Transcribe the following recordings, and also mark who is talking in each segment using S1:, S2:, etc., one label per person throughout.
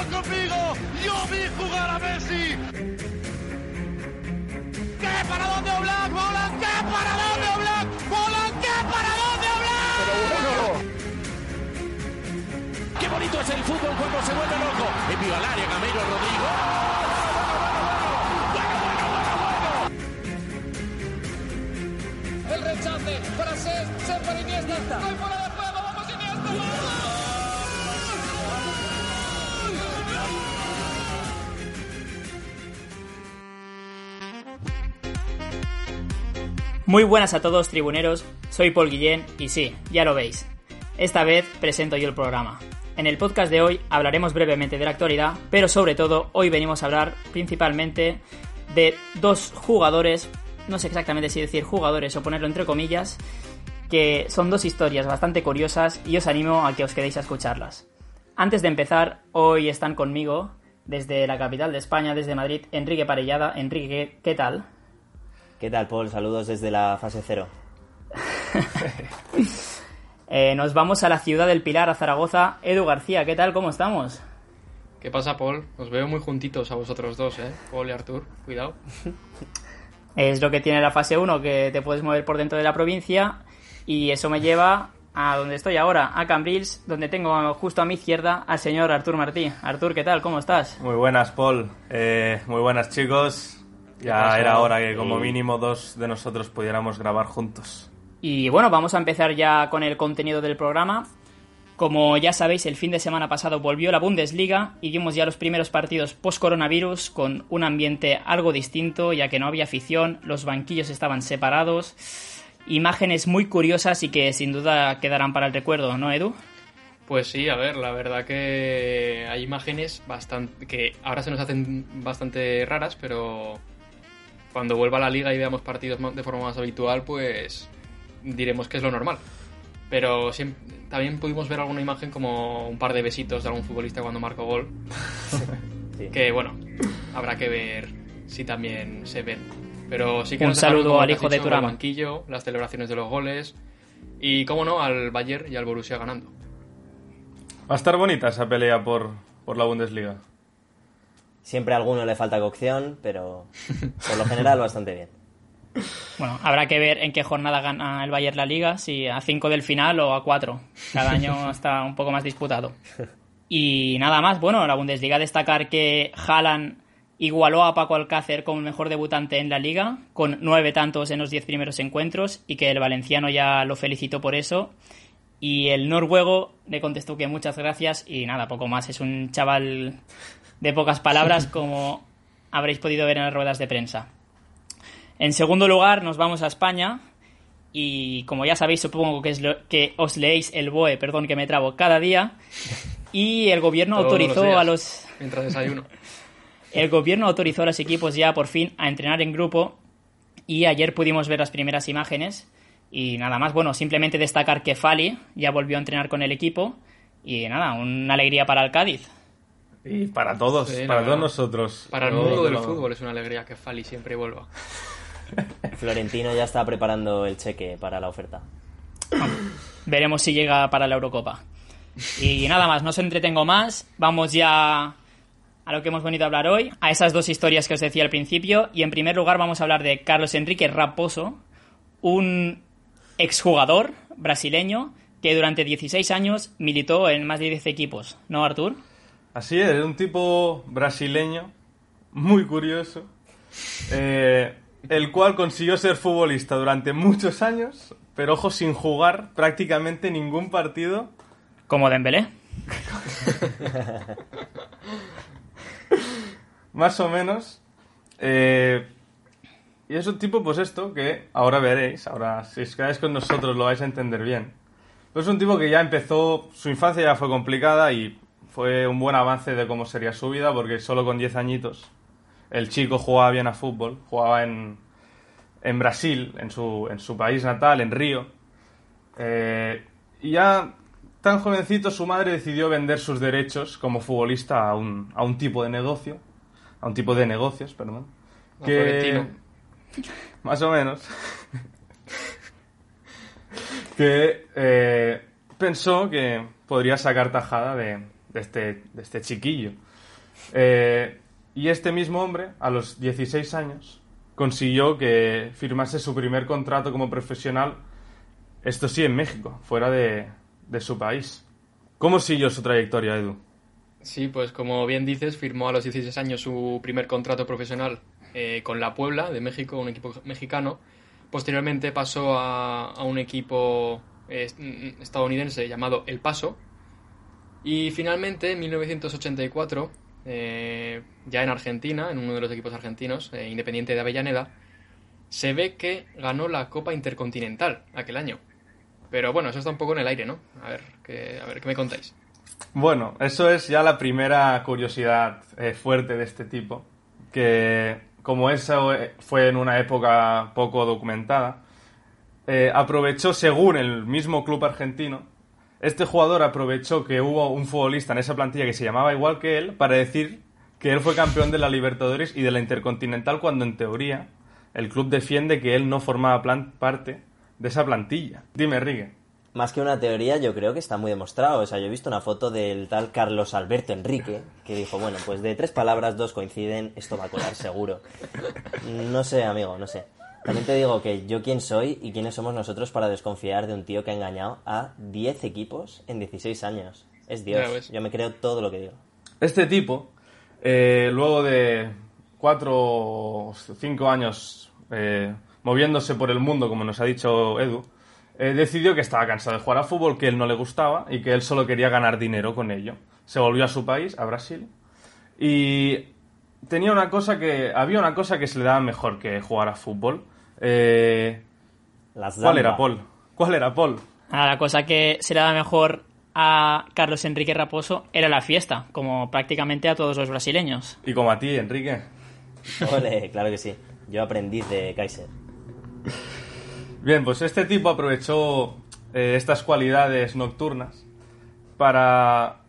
S1: Conmigo, yo vi jugar a Messi. ¿Qué para dónde Oblak? Bolan, ¿qué para dónde Oblak? Bolan, ¿qué para dónde Oblak? Pero bueno.
S2: Qué bonito es el fútbol cuando se vuelve loco. Envío al área, Gamero, Rodrigo.
S3: El rechace para ser, ser para Iniesta.
S4: Muy buenas a todos, tribuneros. Soy Paul Guillén y sí, ya lo veis. Esta vez presento yo el programa. En el podcast de hoy hablaremos brevemente de la actualidad, pero sobre todo hoy venimos a hablar principalmente de dos jugadores, no sé exactamente si decir jugadores o ponerlo entre comillas, que son dos historias bastante curiosas y os animo a que os quedéis a escucharlas. Antes de empezar, hoy están conmigo desde la capital de España, desde Madrid, Enrique Parellada. Enrique, ¿qué tal?
S5: ¿Qué tal, Paul? Saludos desde la fase cero.
S4: Eh, nos vamos a la ciudad del Pilar, a Zaragoza. Edu García, ¿qué tal? ¿Cómo estamos?
S6: ¿Qué pasa, Paul? Os veo muy juntitos a vosotros dos, ¿eh? Paul y Artur, cuidado.
S4: Es lo que tiene la fase 1, que te puedes mover por dentro de la provincia. Y eso me lleva a donde estoy ahora, a Cambrils, donde tengo justo a mi izquierda al señor Artur Martí. Artur, ¿qué tal? ¿Cómo estás?
S7: Muy buenas, Paul. Eh, muy buenas, chicos. Ya era hora que como mínimo dos de nosotros pudiéramos grabar juntos.
S4: Y bueno, vamos a empezar ya con el contenido del programa. Como ya sabéis, el fin de semana pasado volvió la Bundesliga y vimos ya los primeros partidos post-coronavirus con un ambiente algo distinto, ya que no había afición, los banquillos estaban separados. Imágenes muy curiosas y que sin duda quedarán para el recuerdo, ¿no, Edu?
S6: Pues sí, a ver, la verdad que hay imágenes bastante que ahora se nos hacen bastante raras, pero cuando vuelva a la liga y veamos partidos de forma más habitual, pues diremos que es lo normal. Pero siem- también pudimos ver alguna imagen como un par de besitos de algún futbolista cuando marcó gol,
S5: Sí.
S6: que bueno, habrá que ver si también se ven. Pero sí que
S4: Un saludo al hijo de.
S6: El banquillo, las celebraciones de los goles y, cómo no, al Bayern y al Borussia ganando.
S7: Va a estar bonita esa pelea por, por la Bundesliga.
S5: Siempre a alguno le falta cocción, pero por lo general bastante bien.
S4: Bueno, habrá que ver en qué jornada gana el Bayern la Liga, si a 5 del final o a 4. Cada año está un poco más disputado. Y nada más, bueno, la Bundesliga destacar que Haaland igualó a Paco Alcácer como el mejor debutante en la liga, con nueve tantos en los diez primeros encuentros, y que el valenciano ya lo felicitó por eso. Y el noruego le contestó que muchas gracias y nada, poco más. Es un chaval de pocas palabras, como habréis podido ver en las ruedas de prensa. En segundo lugar, nos vamos a España. Y como ya sabéis, supongo que, es lo- que os leéis el BOE, perdón que me trabo, cada día. Y el gobierno
S6: Todos
S4: autorizó a los.
S6: Mientras desayuno.
S4: El gobierno autorizó a los equipos ya por fin a entrenar en grupo. Y ayer pudimos ver las primeras imágenes. Y nada más, bueno, simplemente destacar que Fali ya volvió a entrenar con el equipo. Y nada, una alegría para el Cádiz.
S7: Y para todos,
S6: Sí,
S7: para todos nosotros.
S6: Para el mundo del fútbol es una alegría que Fali siempre vuelva.
S5: Florentino ya está preparando el cheque para la oferta.
S4: Veremos si llega para la Eurocopa. Y nada más, no os entretengo más. Vamos ya a lo que hemos venido a hablar hoy, a esas dos historias que os decía al principio. Y en primer lugar vamos a hablar de Carlos Enrique Raposo, un exjugador brasileño que durante 16 años militó en más de 10 equipos. ¿No, Artur?
S7: Así es, un tipo brasileño, muy curioso, eh, el cual consiguió ser futbolista durante muchos años, pero ojo, sin jugar prácticamente ningún partido
S4: Como Dembélé.
S7: más o menos. eh, y es un tipo, pues esto, que ahora veréis, ahora si os quedáis con nosotros lo vais a entender bien. Pero es un tipo que ya empezó, su infancia ya fue complicada y fue un buen avance de cómo sería su vida, porque solo con 10 añitos el chico jugaba bien a fútbol, jugaba en, en Brasil, en su, en su país natal, en Río. Eh, y ya tan jovencito su madre decidió vender sus derechos como futbolista a un, a un tipo de negocio, a un tipo de negocios, perdón.
S6: Florentino.
S7: más o menos, que eh, pensó que podría sacar tajada de, de este, de este chiquillo. Eh, y este mismo hombre, a los 16 años, consiguió que firmase su primer contrato como profesional, esto sí, en México, fuera de, de su país. ¿Cómo siguió su trayectoria, Edu?
S6: Sí, pues como bien dices, firmó a los 16 años su primer contrato profesional eh, con la Puebla de México, un equipo mexicano. Posteriormente pasó a, a un equipo eh, estadounidense llamado El Paso. Y finalmente, en 1984, eh, ya en Argentina, en uno de los equipos argentinos, eh, Independiente de Avellaneda, se ve que ganó la Copa Intercontinental aquel año. Pero bueno, eso está un poco en el aire, ¿no? A ver, ¿qué, a ver, ¿qué me contáis?
S7: Bueno, eso es ya la primera curiosidad eh, fuerte de este tipo, que como eso eh, fue en una época poco documentada, aprovechó, según el mismo club argentino, este jugador aprovechó que hubo un futbolista en esa plantilla que se llamaba igual que él para decir que él fue campeón de la Libertadores y de la Intercontinental cuando en teoría el club defiende que él no formaba parte de esa plantilla. Dime, Rigue.
S5: Más que una teoría, yo creo que está muy demostrado. O sea, yo he visto una foto del tal Carlos Alberto Enrique que dijo, bueno, pues de tres palabras dos coinciden, esto va a colar seguro. No sé, amigo, no sé. También te digo que yo quién soy y quiénes somos nosotros para desconfiar de un tío que ha engañado a 10 equipos en 16 años. Es Dios. Yo me creo todo lo que digo.
S7: Este tipo, eh, luego de cuatro o cinco años eh, moviéndose por el mundo, como nos ha dicho Edu, eh, decidió que estaba cansado de jugar a fútbol, que él no le gustaba y que él solo quería ganar dinero con ello. Se volvió a su país, a Brasil, y tenía una cosa que había una cosa que se le daba mejor que jugar a fútbol. Eh,
S5: Las
S7: ¿Cuál era Paul? ¿Cuál era Paul?
S4: Ah, la cosa que se le daba mejor a Carlos Enrique Raposo era la fiesta, como prácticamente a todos los brasileños.
S7: Y como a ti, Enrique.
S5: Ole, claro que sí. Yo aprendiz de Kaiser.
S7: Bien, pues este tipo aprovechó eh, estas cualidades nocturnas para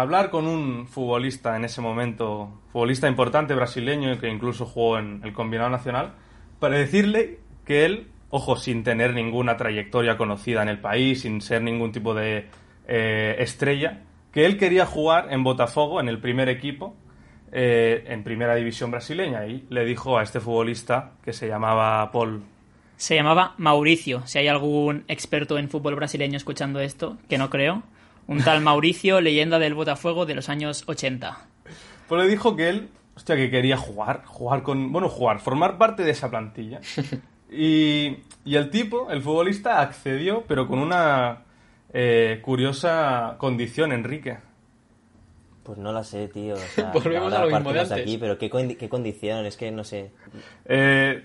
S7: hablar con un futbolista en ese momento, futbolista importante brasileño que incluso jugó en el combinado nacional, para decirle que él, ojo, sin tener ninguna trayectoria conocida en el país, sin ser ningún tipo de eh, estrella, que él quería jugar en Botafogo, en el primer equipo, eh, en primera división brasileña. Y le dijo a este futbolista que se llamaba Paul
S4: Se llamaba Mauricio, si hay algún experto en fútbol brasileño escuchando esto, que no creo. Un tal Mauricio, leyenda del Botafuego de los años 80.
S7: Pues le dijo que él, hostia, que quería jugar, jugar con, bueno, jugar, formar parte de esa plantilla. Y, y el tipo, el futbolista, accedió, pero con una eh, curiosa condición, Enrique.
S5: Pues no la sé, tío. O sea,
S6: Volvemos
S5: ahora
S6: a lo mismo de antes.
S5: aquí, pero ¿qué, condi- qué condición, es que no sé.
S7: Eh,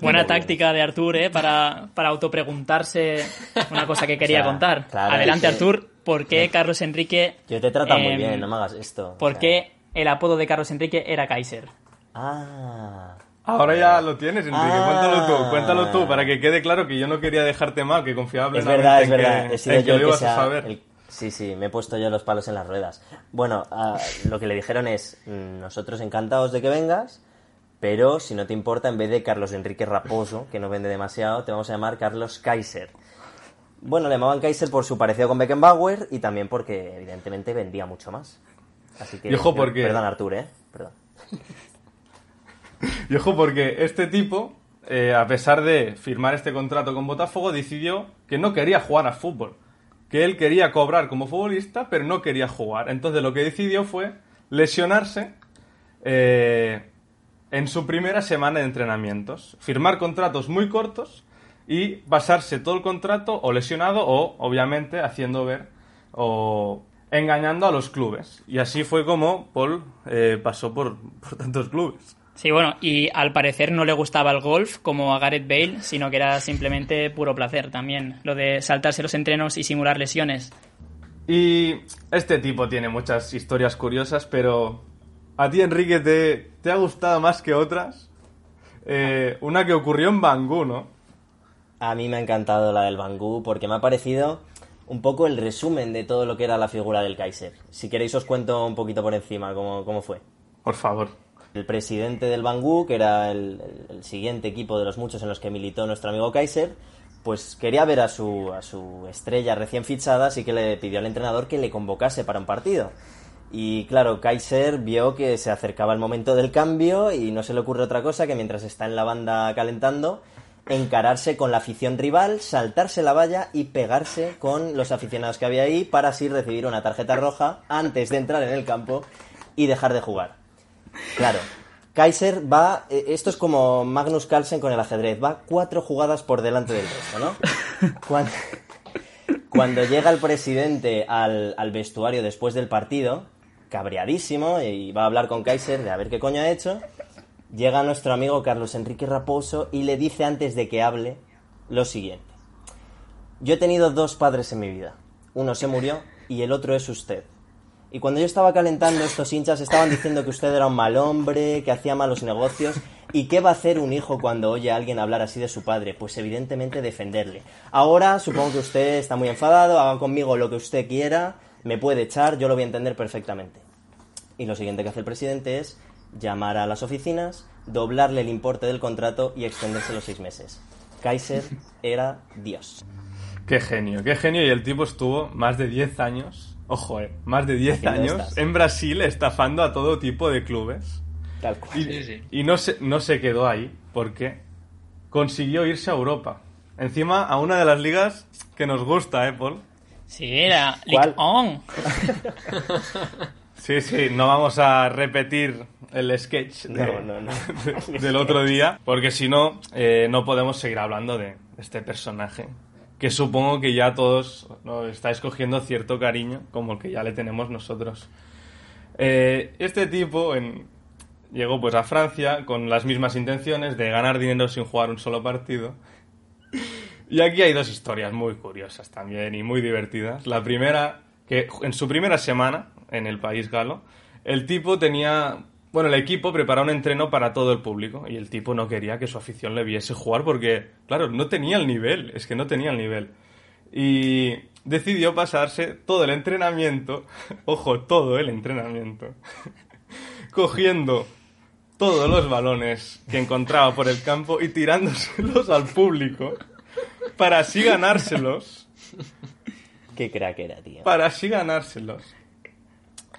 S4: Buena táctica de Artur, ¿eh? Para, para autopreguntarse una cosa que quería
S5: O sea,
S4: contar.
S5: claro,
S4: Adelante,
S5: es que-
S4: Artur. ¿Por qué Carlos Enrique...
S5: Yo te trata muy
S4: em,
S5: bien, no me hagas esto.
S4: ¿Por
S5: sea,
S4: qué el apodo de Carlos Enrique era Kaiser?
S5: Ah.
S7: Ahora ya lo tienes, Enrique.
S5: Ah.
S7: Cuéntalo tú, cuéntalo tú, para que quede claro que yo no quería dejarte mal, que confiaba
S5: Es verdad, es verdad.
S7: que,
S5: He sido
S7: que
S5: yo
S7: lo
S5: el que
S7: ibas
S5: se
S7: a saber.
S5: el- Sí, sí, me he puesto yo los palos en las ruedas. Bueno, ah, lo que le dijeron es, mm, nosotros encantados de que vengas, pero si no te importa, en vez de Carlos Enrique Raposo, que no vende demasiado, te vamos a llamar Carlos Kaiser. Bueno, le llamaban Kaiser por su parecido con Beckenbauer y también porque, evidentemente, vendía mucho más. Así que...
S7: Y ojo, porque-
S5: Perdón, Artur, ¿eh? Perdón.
S7: Y ojo, porque este tipo, eh, a pesar de firmar este contrato con Botafogo, decidió que no quería jugar a fútbol. Que él quería cobrar como futbolista, pero no quería jugar. Entonces lo que decidió fue lesionarse eh, en su primera semana de entrenamientos. Firmar contratos muy cortos y pasarse todo el contrato o lesionado o, obviamente, haciendo ver o engañando a los clubes. Y así fue como Paul eh, pasó por, por tantos clubes.
S4: Sí, bueno, y al parecer no le gustaba el golf como a Gareth Bale, sino que era simplemente puro placer también, lo de saltarse los entrenos y simular lesiones.
S7: Y este tipo tiene muchas historias curiosas, pero a ti, Enrique, ¿te, te ha gustado más que otras? Eh, una que ocurrió en Bangú, ¿no?
S5: A mí me ha encantado la del Bangú porque me ha parecido un poco el resumen de todo lo que era la figura del Kaiser. Si queréis os cuento un poquito por encima cómo, cómo fue.
S7: Por favor.
S5: El presidente del Bangú, que era el, el- siguiente equipo de los muchos en los que militó nuestro amigo Kaiser, pues quería ver a su, a su estrella recién fichada, así que le pidió al entrenador que le convocase para un partido. Y claro, Kaiser vio que se acercaba el momento del cambio y no se le ocurre otra cosa que mientras está en la banda calentando, encararse con la afición rival, saltarse la valla y pegarse con los aficionados que había ahí para así recibir una tarjeta roja antes de entrar en el campo y dejar de jugar. Claro, Kaiser va, eh, esto es como Magnus Carlsen con el ajedrez, va cuatro jugadas por delante del resto, ¿no? Cuando, llega el presidente al, al vestuario después del partido, cabreadísimo, y va a hablar con Kaiser de a ver qué coño ha hecho, llega nuestro amigo Carlos Enrique Raposo y le dice antes de que hable lo siguiente. Yo he tenido dos padres en mi vida. Uno se murió y el otro es usted. Y cuando yo estaba calentando, estos hinchas estaban diciendo que usted era un mal hombre, que hacía malos negocios. ¿Y qué va a hacer un hijo cuando oye a alguien hablar así de su padre? Pues evidentemente defenderle. Ahora supongo que usted está muy enfadado, haga conmigo lo que usted quiera, me puede echar, yo lo voy a entender perfectamente. Y lo siguiente que hace el presidente es llamar a las oficinas, doblarle el importe del contrato y extenderse los seis meses. Kaiser era Dios.
S7: Qué genio, qué genio. Y el tipo estuvo más de 10 años, ojo, eh, más de 10
S5: Haciendo
S7: años en Brasil estafando a todo tipo de clubes.
S5: Tal cual.
S7: Y,
S6: Sí, sí.
S7: y no, se, no se quedó ahí, porque consiguió irse a Europa. Encima a una de las ligas que nos gusta, ¿eh, Paul?
S4: Sí, era
S5: ¿Cuál?
S4: Ligue On.
S7: Sí, sí, no vamos a repetir el sketch de-
S5: No, no, no.
S7: de- del otro día, porque si no, eh, no podemos seguir hablando de este personaje, que supongo que ya todos ¿no? estáis cogiendo cierto cariño, como el que ya le tenemos nosotros. Eh, este tipo en- llegó pues a Francia con las mismas intenciones de ganar dinero sin jugar un solo partido. Y aquí hay dos historias muy curiosas también y muy divertidas. La primera, que en su primera semana en el país galo, el tipo tenía, bueno, el equipo preparaba un entreno para todo el público y el tipo no quería que su afición le viese jugar porque, claro, no tenía el nivel, es que no tenía el nivel. Y decidió pasarse todo el entrenamiento, ojo, todo el entrenamiento, cogiendo todos los balones que encontraba por el campo y tirándoselos al público para así ganárselos,
S5: Qué crack era, tío.
S7: para así ganárselos.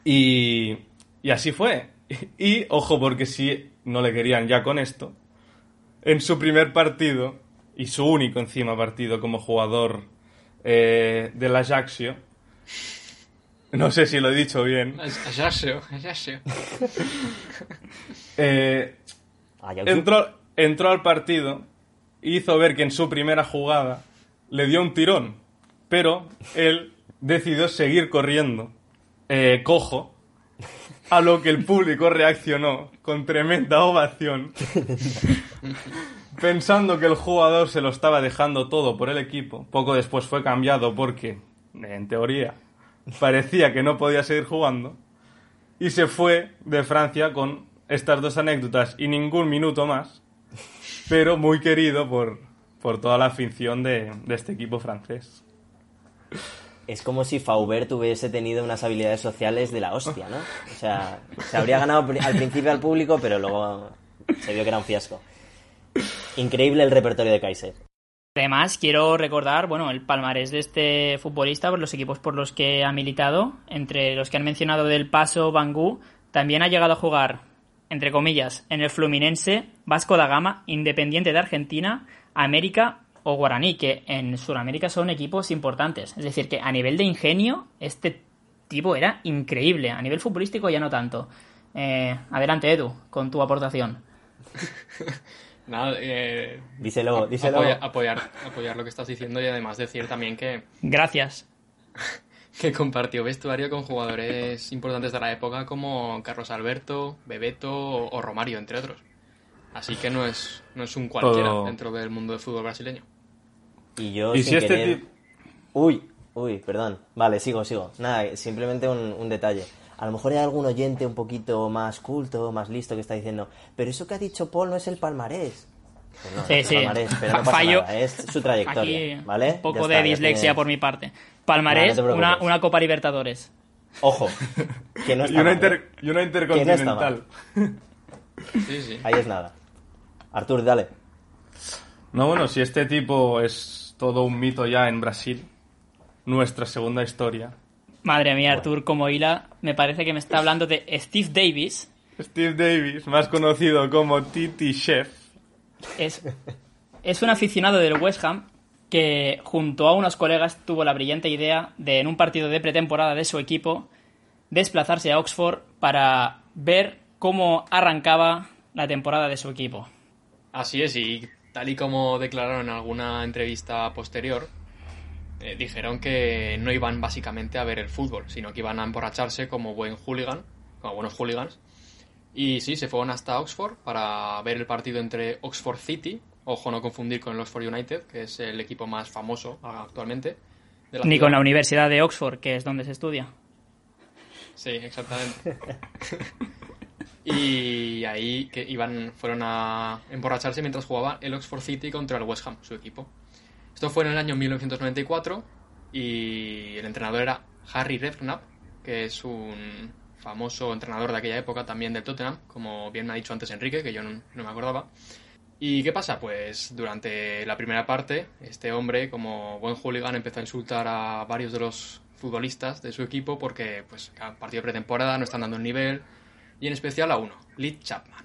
S7: Y, y así fue. Y, ojo, porque si no le querían ya con esto, en su primer partido, y su único encima partido como jugador eh, del Ajaxio, no sé si lo he dicho bien,
S6: Ajaccio, Ajaccio.
S7: eh, entró, entró al partido hizo ver que en su primera jugada le dio un tirón, pero él decidió seguir corriendo eh, cojo, a lo que el público reaccionó con tremenda ovación, pensando que el jugador se lo estaba dejando todo por el equipo. Poco después fue cambiado porque, en teoría, parecía que no podía seguir jugando y se fue de Francia con estas dos anécdotas y ningún minuto más, pero muy querido por, por toda la afición de, de este equipo francés.
S5: Es como si Faubert hubiese tenido unas habilidades sociales de la hostia, ¿no? O sea, se habría ganado al principio al público, pero luego se vio que era un fiasco. Increíble el repertorio de Kaiser.
S4: Además, quiero recordar, bueno, el palmarés de este futbolista por los equipos por los que ha militado. Entre los que han mencionado del Paso, Bangú, también ha llegado a jugar, entre comillas, en el Fluminense, Vasco da Gama, Independiente de Argentina, América o Guaraní, que en Sudamérica son equipos importantes. Es decir, que a nivel de ingenio, este tipo era increíble. A nivel futbolístico ya no tanto. Eh, adelante, Edu, con tu aportación.
S6: Nada, eh,
S5: Díselo, díselo.
S6: apoya- apoyar, apoyar lo que estás diciendo y además decir también que,
S4: Gracias.
S6: que compartió vestuario con jugadores importantes de la época como Carlos Alberto, Bebeto o, o Romario, entre otros. Así que no es, no es un cualquiera
S7: Todo-
S6: dentro del mundo del fútbol brasileño.
S5: Y yo
S7: Y
S5: sin
S7: si este
S5: querer-. Uy, uy, perdón. Vale, sigo, sigo. Nada, simplemente un, un detalle. A lo mejor hay algún oyente un poquito más culto, más listo que está diciendo, pero eso que ha dicho Paul no es el palmarés. Pues no,
S4: Sí,
S5: no es
S4: sí.
S5: palmarés, pero no pasa
S4: Fallo.
S5: nada, es su trayectoria,
S4: Aquí
S5: ¿vale?
S4: un poco de
S5: está, ya
S4: dislexia
S5: tienes-
S4: por mi parte.
S5: No,
S4: Palmarés,
S5: no preocupes.
S4: una, una Copa Libertadores.
S5: Ojo, que no
S7: Y
S5: está
S7: una,
S5: mal,
S7: inter-
S5: ¿eh?
S7: y una
S5: Que
S7: intercontinental.
S6: Sí, sí.
S5: Ahí es nada. Artur, dale.
S7: No, bueno, si este tipo es todo un mito ya en Brasil, nuestra segunda historia,
S4: Madre mía, Artur, como hila, me parece que me está hablando de Steve Davis.
S7: Steve Davis, más conocido como Titi Chef.
S4: Es, es un aficionado del West Ham que junto a unos colegas tuvo la brillante idea de en un partido de pretemporada de su equipo desplazarse a Oxford para ver cómo arrancaba la temporada de su equipo.
S6: Así es, y tal y como declararon en alguna entrevista posterior, eh, dijeron que no iban básicamente a ver el fútbol, sino que iban a emborracharse como buen hooligan, como buenos hooligans. Y sí, se fueron hasta Oxford para ver el partido entre Oxford City, ojo no confundir con el Oxford United, que es el equipo más famoso actualmente.
S4: de la Ni
S6: ciudad.
S4: con la Universidad de Oxford, que es donde se estudia.
S6: Sí, exactamente. y ahí que iban, fueron a emborracharse mientras jugaba el Oxford City contra el West Ham, su equipo. Esto fue en el año 1994 y el entrenador era Harry Redknapp, que es un famoso entrenador de aquella época también del Tottenham, como bien ha dicho antes Enrique, que yo no, me acordaba. ¿Y qué pasa? Pues durante la primera parte, este hombre, como buen hooligan, empezó a insultar a varios de los futbolistas de su equipo porque, pues, cada partido pretemporada no están dando el nivel, y en especial a uno, Lee Chapman.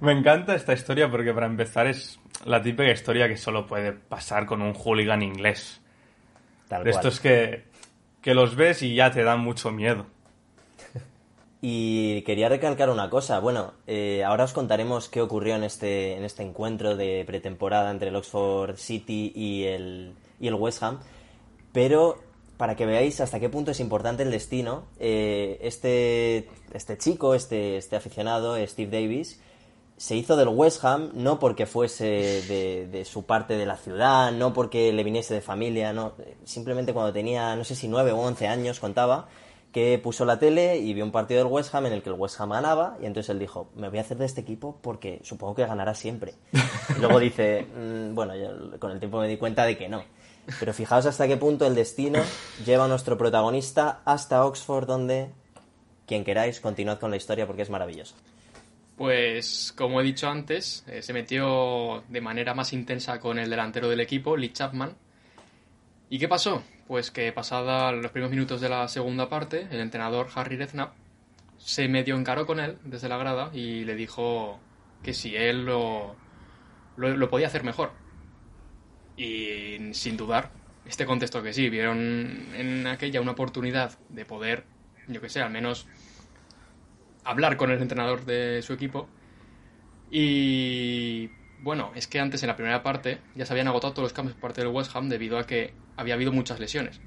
S7: Me encanta esta historia porque para empezar es la típica historia que solo puede pasar con un hooligan inglés.
S5: Tal
S7: de
S5: cual.
S7: estos que, que los ves y ya te dan mucho miedo.
S5: Y quería recalcar una cosa. Bueno, eh, ahora os contaremos qué ocurrió en este, en este encuentro de pretemporada entre el Oxford City y el, y el West Ham. Pero para que veáis hasta qué punto es importante el destino, eh, este, este chico, este, este aficionado, Steve Davis, se hizo del West Ham no porque fuese de, de su parte de la ciudad, no porque le viniese de familia, no. Simplemente cuando tenía, no sé si 9 o 11 años, contaba, que puso la tele y vio un partido del West Ham en el que el West Ham ganaba y entonces él dijo, me voy a hacer de este equipo porque supongo que ganará siempre. Y luego dice, "Mm, bueno, yo con el tiempo me di cuenta de que no. Pero fijaos hasta qué punto el destino lleva a nuestro protagonista hasta Oxford donde, quien queráis, continuad con la historia porque es maravilloso.
S6: Pues, como he dicho antes, eh, se metió de manera más intensa con el delantero del equipo, Lee Chapman. ¿Y qué pasó? Pues que pasada los primeros minutos de la segunda parte, el entrenador Harry Redknapp se medio encaró con él desde la grada y le dijo que si él lo, lo podía hacer mejor. Y sin dudar, este contestó que sí, vieron en aquella una oportunidad de poder, yo que sé, al menos hablar con el entrenador de su equipo. Y bueno, es que antes en la primera parte ya se habían agotado todos los cambios por parte del West Ham debido a que había habido muchas lesiones.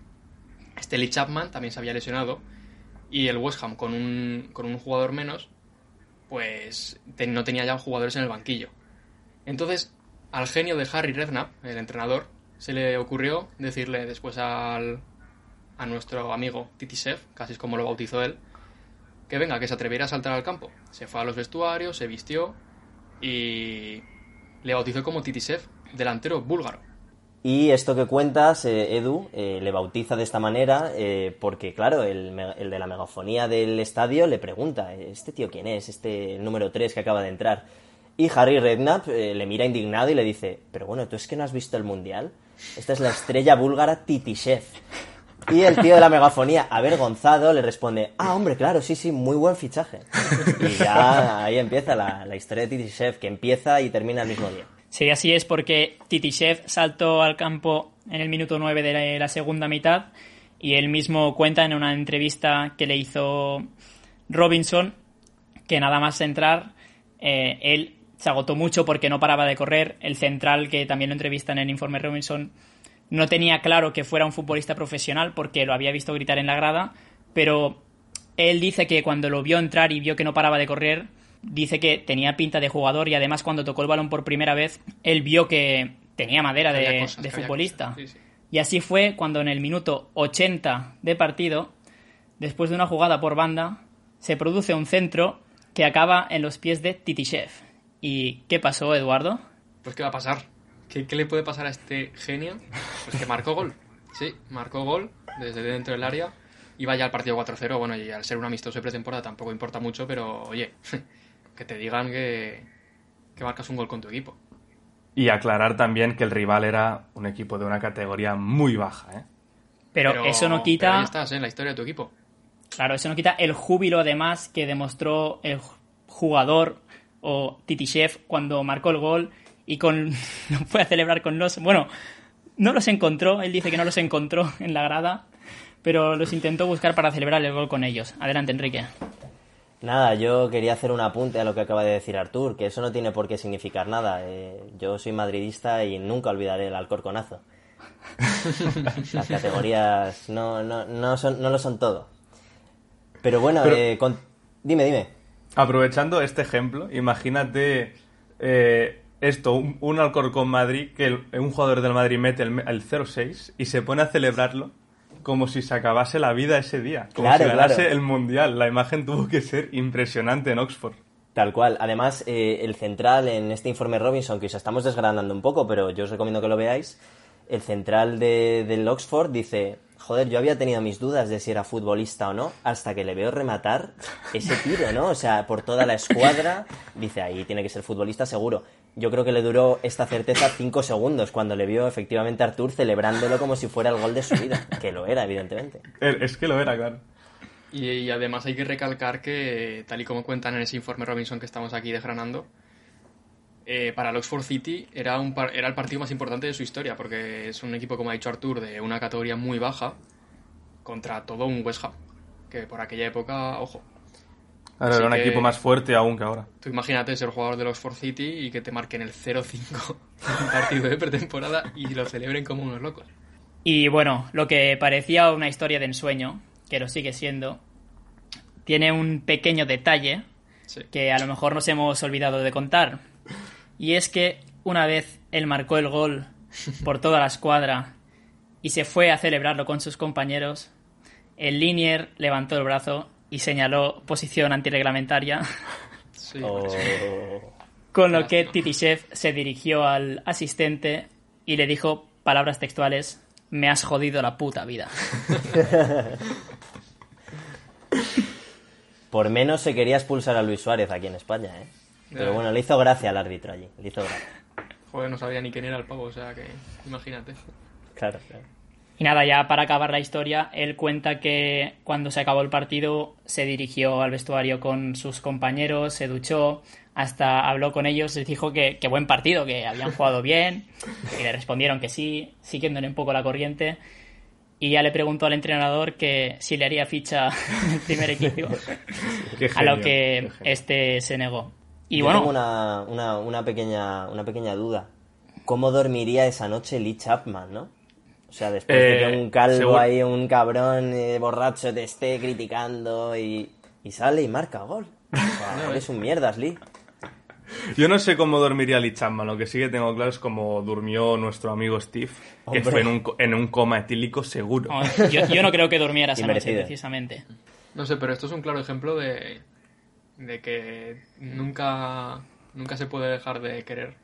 S6: Este Chapman también se había lesionado y el West Ham con un, con un jugador menos, pues no tenía ya jugadores en el banquillo. Entonces, al genio de Harry Redknapp, el entrenador, se le ocurrió decirle después al, a nuestro amigo Titisev, casi es como lo bautizó él, que venga, que se atreviera a saltar al campo. Se fue a los vestuarios, se vistió y le bautizó como Titisev, delantero búlgaro.
S5: Y esto que cuentas, eh, Edu, eh, le bautiza de esta manera eh, porque, claro, el, de la megafonía del estadio le pregunta, ¿este tío quién es? Este número 3 que acaba de entrar. Y Harry Redknapp eh, le mira indignado y le dice, pero bueno, ¿tú es que no has visto el Mundial? Esta es la estrella búlgara Titishev. Y el tío de la megafonía, avergonzado, le responde, ah, hombre, claro, sí, sí, muy buen fichaje. Y ya ahí empieza la, historia de Titishev, que empieza y termina el mismo día.
S4: Sí, así es porque Titishev saltó al campo en el minuto 9 de la, la segunda mitad y él mismo cuenta en una entrevista que le hizo Robinson que nada más entrar eh, él se agotó mucho porque no paraba de correr. El central, que también lo entrevista en el informe Robinson, no tenía claro que fuera un futbolista profesional porque lo había visto gritar en la grada, pero él dice que cuando lo vio entrar y vio que no paraba de correr, dice que tenía pinta de jugador y además cuando tocó el balón por primera vez, él vio que tenía madera de,
S6: cosas,
S4: futbolista.
S6: cosas, sí, sí.
S4: Y así fue cuando en el minuto 80 de partido, después de una jugada por banda, se produce un centro que acaba en los pies de Titishev. ¿Y qué pasó, Eduardo?
S6: Pues ¿qué va a pasar? ¿Qué, qué le puede pasar a este genio? Pues que marcó gol. Sí, marcó gol desde dentro del área. Iba ya al partido 4-0. Bueno, y al ser un amistoso de pretemporada tampoco importa mucho, pero oye, que te digan que, que marcas un gol con tu equipo.
S7: Y aclarar también que el rival era un equipo de una categoría muy baja, ¿eh?
S4: Pero, eso no quita.
S6: pero ahí estás, ¿eh? en la historia de tu equipo.
S4: Claro, eso no quita el júbilo además que demostró el jugador o Titishev cuando marcó el gol y con no fue a celebrar con los bueno no los encontró él dice que no los encontró en la grada pero los intentó buscar para celebrar el gol con ellos adelante Enrique
S5: Nada, yo quería hacer un apunte a lo que acaba de decir Artur, que eso no tiene por qué significar nada. Eh, yo soy madridista y nunca olvidaré el alcorconazo. Las categorías no, no, no, son, no lo son todo. Pero bueno,
S7: Pero-
S5: eh, con- dime, dime.
S7: Aprovechando este ejemplo, imagínate eh, esto, un, un Alcorcón Madrid, que el- un jugador del Madrid mete el, el 0-6 y se pone a celebrarlo como si se acabase la vida ese día, como
S5: Claro,
S7: si ganase
S5: claro.
S7: el Mundial. La imagen tuvo que ser impresionante en Oxford.
S5: Tal cual. Además, eh, el central en este informe Robinson, que os estamos desgranando un poco, pero yo os recomiendo que lo veáis, el central de- del Oxford dice, joder, yo había tenido mis dudas de si era futbolista o no, hasta que le veo rematar ese tiro, ¿no? O sea, por toda la escuadra, dice, ahí tiene que ser futbolista seguro. Yo creo que le duró esta certeza cinco segundos cuando le vio efectivamente a Artur celebrándolo como si fuera el gol de su vida, que lo era, evidentemente.
S7: Es que lo era, claro.
S6: Y, y además hay que recalcar que, tal y como cuentan en ese informe Robinson que estamos aquí desgranando, eh, para el Oxford City era, un par- era el partido más importante de su historia, porque es un equipo, como ha dicho Artur, de una categoría muy baja contra todo un West Ham, que por aquella época, ojo,
S7: Ahora
S6: Así
S7: era un
S6: que-
S7: equipo más fuerte aún que ahora.
S6: tú imagínate ser jugador del Oxford City y que te marquen el 0-5 en un partido de pretemporada y lo celebren como unos locos.
S4: y bueno lo que parecía una historia de ensueño que lo sigue siendo tiene un pequeño detalle
S6: Sí.
S4: que a lo mejor nos hemos olvidado de contar. Y es que una vez él marcó el gol por toda la escuadra y se fue a celebrarlo con sus compañeros, el Linier levantó el brazo y señaló posición antirreglamentaria,
S6: Sí,
S5: O-
S4: con lo que Titishev se dirigió al asistente y le dijo palabras textuales, me has jodido la puta vida.
S5: Por menos se quería expulsar a Luis Suárez aquí en España, ¿eh? Pero
S6: Ya.
S5: bueno, le hizo gracia al árbitro allí, le hizo gracia.
S6: Joder, no sabía ni quién era el pavo, o sea que imagínate.
S5: Claro, claro.
S4: Y nada, ya para acabar la historia, él cuenta que cuando se acabó el partido se dirigió al vestuario con sus compañeros, se duchó, hasta habló con ellos, les dijo que, que buen partido, que habían jugado bien, y le respondieron que sí, siguiéndole un poco la corriente. Y ya le preguntó al entrenador que si le haría ficha en el primer equipo,
S7: Qué
S4: a lo que este se negó. Y
S5: Yo
S4: bueno,
S5: tengo una, una, una, pequeña, una pequeña duda. ¿Cómo dormiría esa noche Lee Chapman, no? O sea, después de
S7: Eh,
S5: que un calvo
S7: seguro-
S5: ahí, un cabrón eh, borracho te esté criticando y, y sale y marca gol. O sea, eres un mierdas, Lee.
S7: Yo no sé cómo dormiría Lee Chapman, lo que sí que tengo claro es cómo durmió nuestro amigo Steve, que
S5: Hombre.
S7: fue en un, en un coma etílico seguro.
S4: no, yo, yo no creo que durmiera esa noche, precisamente.
S6: No sé, pero esto es un claro ejemplo de, de que nunca, nunca se puede dejar de querer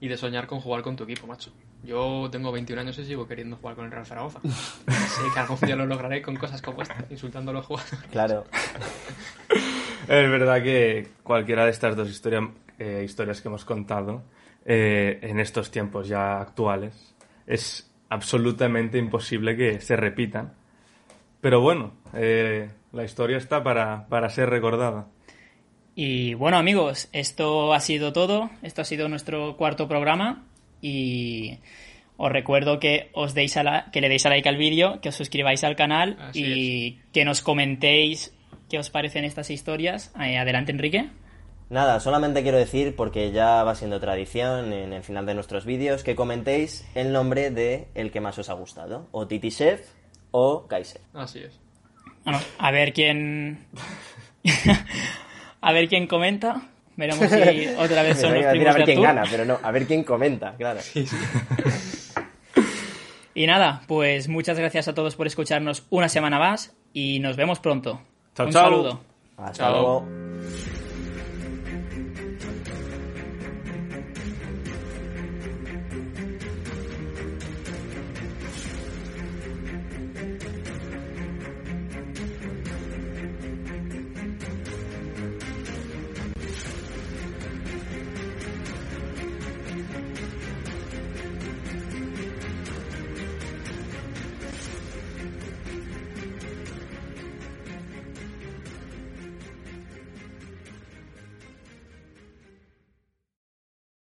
S6: y de soñar con jugar con tu equipo, macho. Yo tengo 21 años y sigo queriendo jugar con el Real Zaragoza. sé que algún día lo lograré con cosas como esta, insultando a los jugadores.
S5: Claro.
S7: Es verdad que cualquiera de estas dos historia- eh, historias que hemos contado eh, en estos tiempos ya actuales es absolutamente imposible que se repitan. Pero bueno, eh, la historia está para, para ser recordada.
S4: Y bueno amigos, esto ha sido todo, esto ha sido nuestro cuarto programa y os recuerdo que os deis a la- que le deis a like al vídeo, que os suscribáis al canal
S6: Así
S4: y que nos comentéis qué os parecen estas historias. Eh, adelante Enrique.
S5: Nada, solamente quiero decir, porque ya va siendo tradición en el final de nuestros vídeos, que comentéis el nombre de el que más os ha gustado. O Titi Chef o Kaiser.
S6: Así es.
S4: Bueno, a ver quién a ver quién comenta. Veremos si otra vez son los
S5: a decir a
S4: de
S5: ver quién gana, pero no, a ver quién comenta, claro.
S4: Y nada, pues muchas gracias a todos por escucharnos una semana más y nos vemos pronto.
S7: Chao,
S4: Un
S7: chao.
S4: saludo.
S5: Hasta
S6: Chao.
S5: luego.